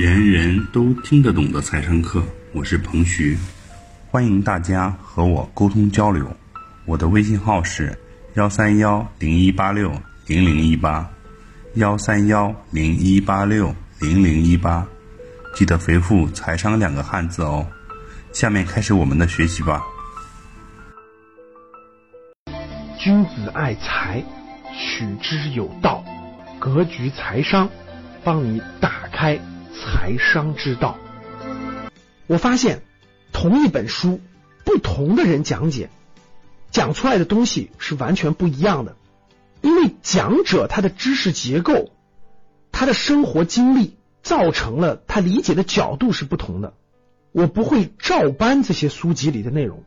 人人都听得懂的财商课，我是彭徐，欢迎大家和我沟通交流。我的微信号是幺三幺零一八六零零一八，幺三幺零一八六零零一八，记得回复“财商”两个汉字哦。下面开始我们的学习吧。君子爱财，取之有道。格局财商，帮你打开财商之道。我发现，同一本书，不同的人讲解，讲出来的东西是完全不一样的。因为讲者他的知识结构、他的生活经历，造成了他理解的角度是不同的。我不会照搬这些书籍里的内容，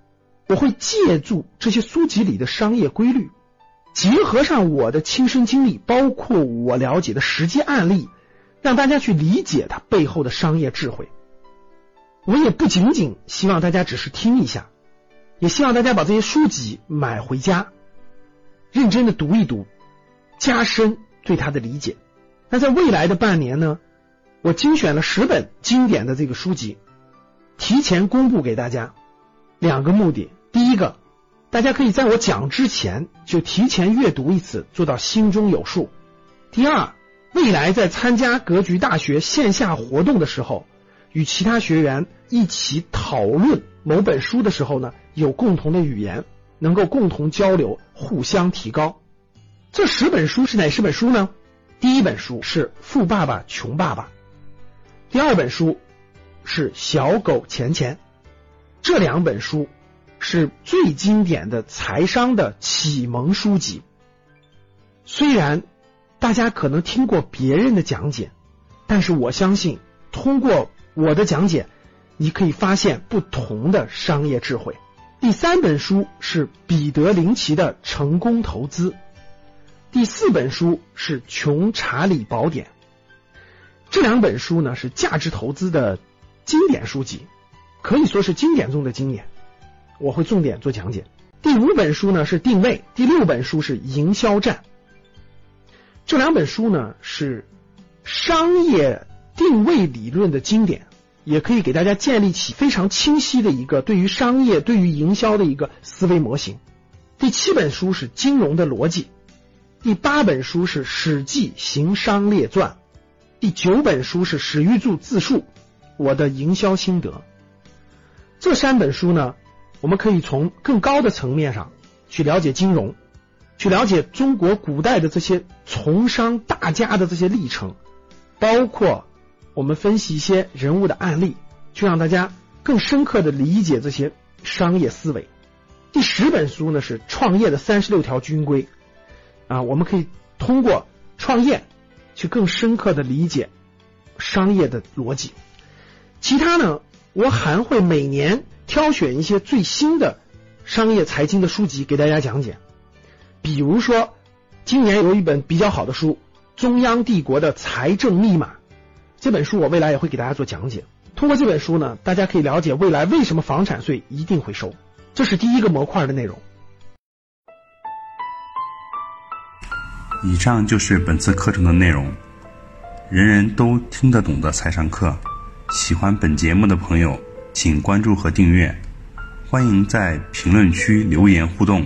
我会借助这些书籍里的商业规律。结合上我的亲身经历，包括我了解的实际案例，让大家去理解它背后的商业智慧。我也不仅仅希望大家只是听一下，也希望大家把这些书籍买回家，认真的读一读，加深对它的理解。那在未来的半年呢，我精选了十本经典的这个书籍，提前公布给大家，两个目的：第一个。大家可以在我讲之前就提前阅读一次，做到心中有数。第二，未来在参加格局大学线下活动的时候，与其他学员一起讨论某本书的时候呢，有共同的语言，能够共同交流，互相提高。这十本书是哪十本书呢？第一本书是《富爸爸穷爸爸》，第二本书是《小狗钱钱》，这两本书。是最经典的财商的启蒙书籍。虽然大家可能听过别人的讲解，但是我相信通过我的讲解，你可以发现不同的商业智慧。第三本书是彼得林奇的成功投资，第四本书是《穷查理宝典》。这两本书呢是价值投资的经典书籍，可以说是经典中的经典。我会重点做讲解。第五本书呢是定位，第六本书是营销战。这两本书呢是商业定位理论的经典，也可以给大家建立起非常清晰的一个对于商业、对于营销的一个思维模型。第七本书是金融的逻辑，第八本书是《史记行商列传》，第九本书是史玉柱自述我的营销心得。这三本书呢。我们可以从更高的层面上去了解金融，去了解中国古代的这些从商大家的这些历程，包括我们分析一些人物的案例，去让大家更深刻的理解这些商业思维。第十本书呢是创业的三十六条军规啊，我们可以通过创业去更深刻的理解商业的逻辑。其他呢，我还会每年。挑选一些最新的商业财经的书籍给大家讲解，比如说今年有一本比较好的书《中央帝国的财政密码》，这本书我未来也会给大家做讲解。通过这本书呢，大家可以了解未来为什么房产税一定会收，这是第一个模块的内容。以上就是本次课程的内容，人人都听得懂的财商课。喜欢本节目的朋友。请关注和订阅，欢迎在评论区留言互动，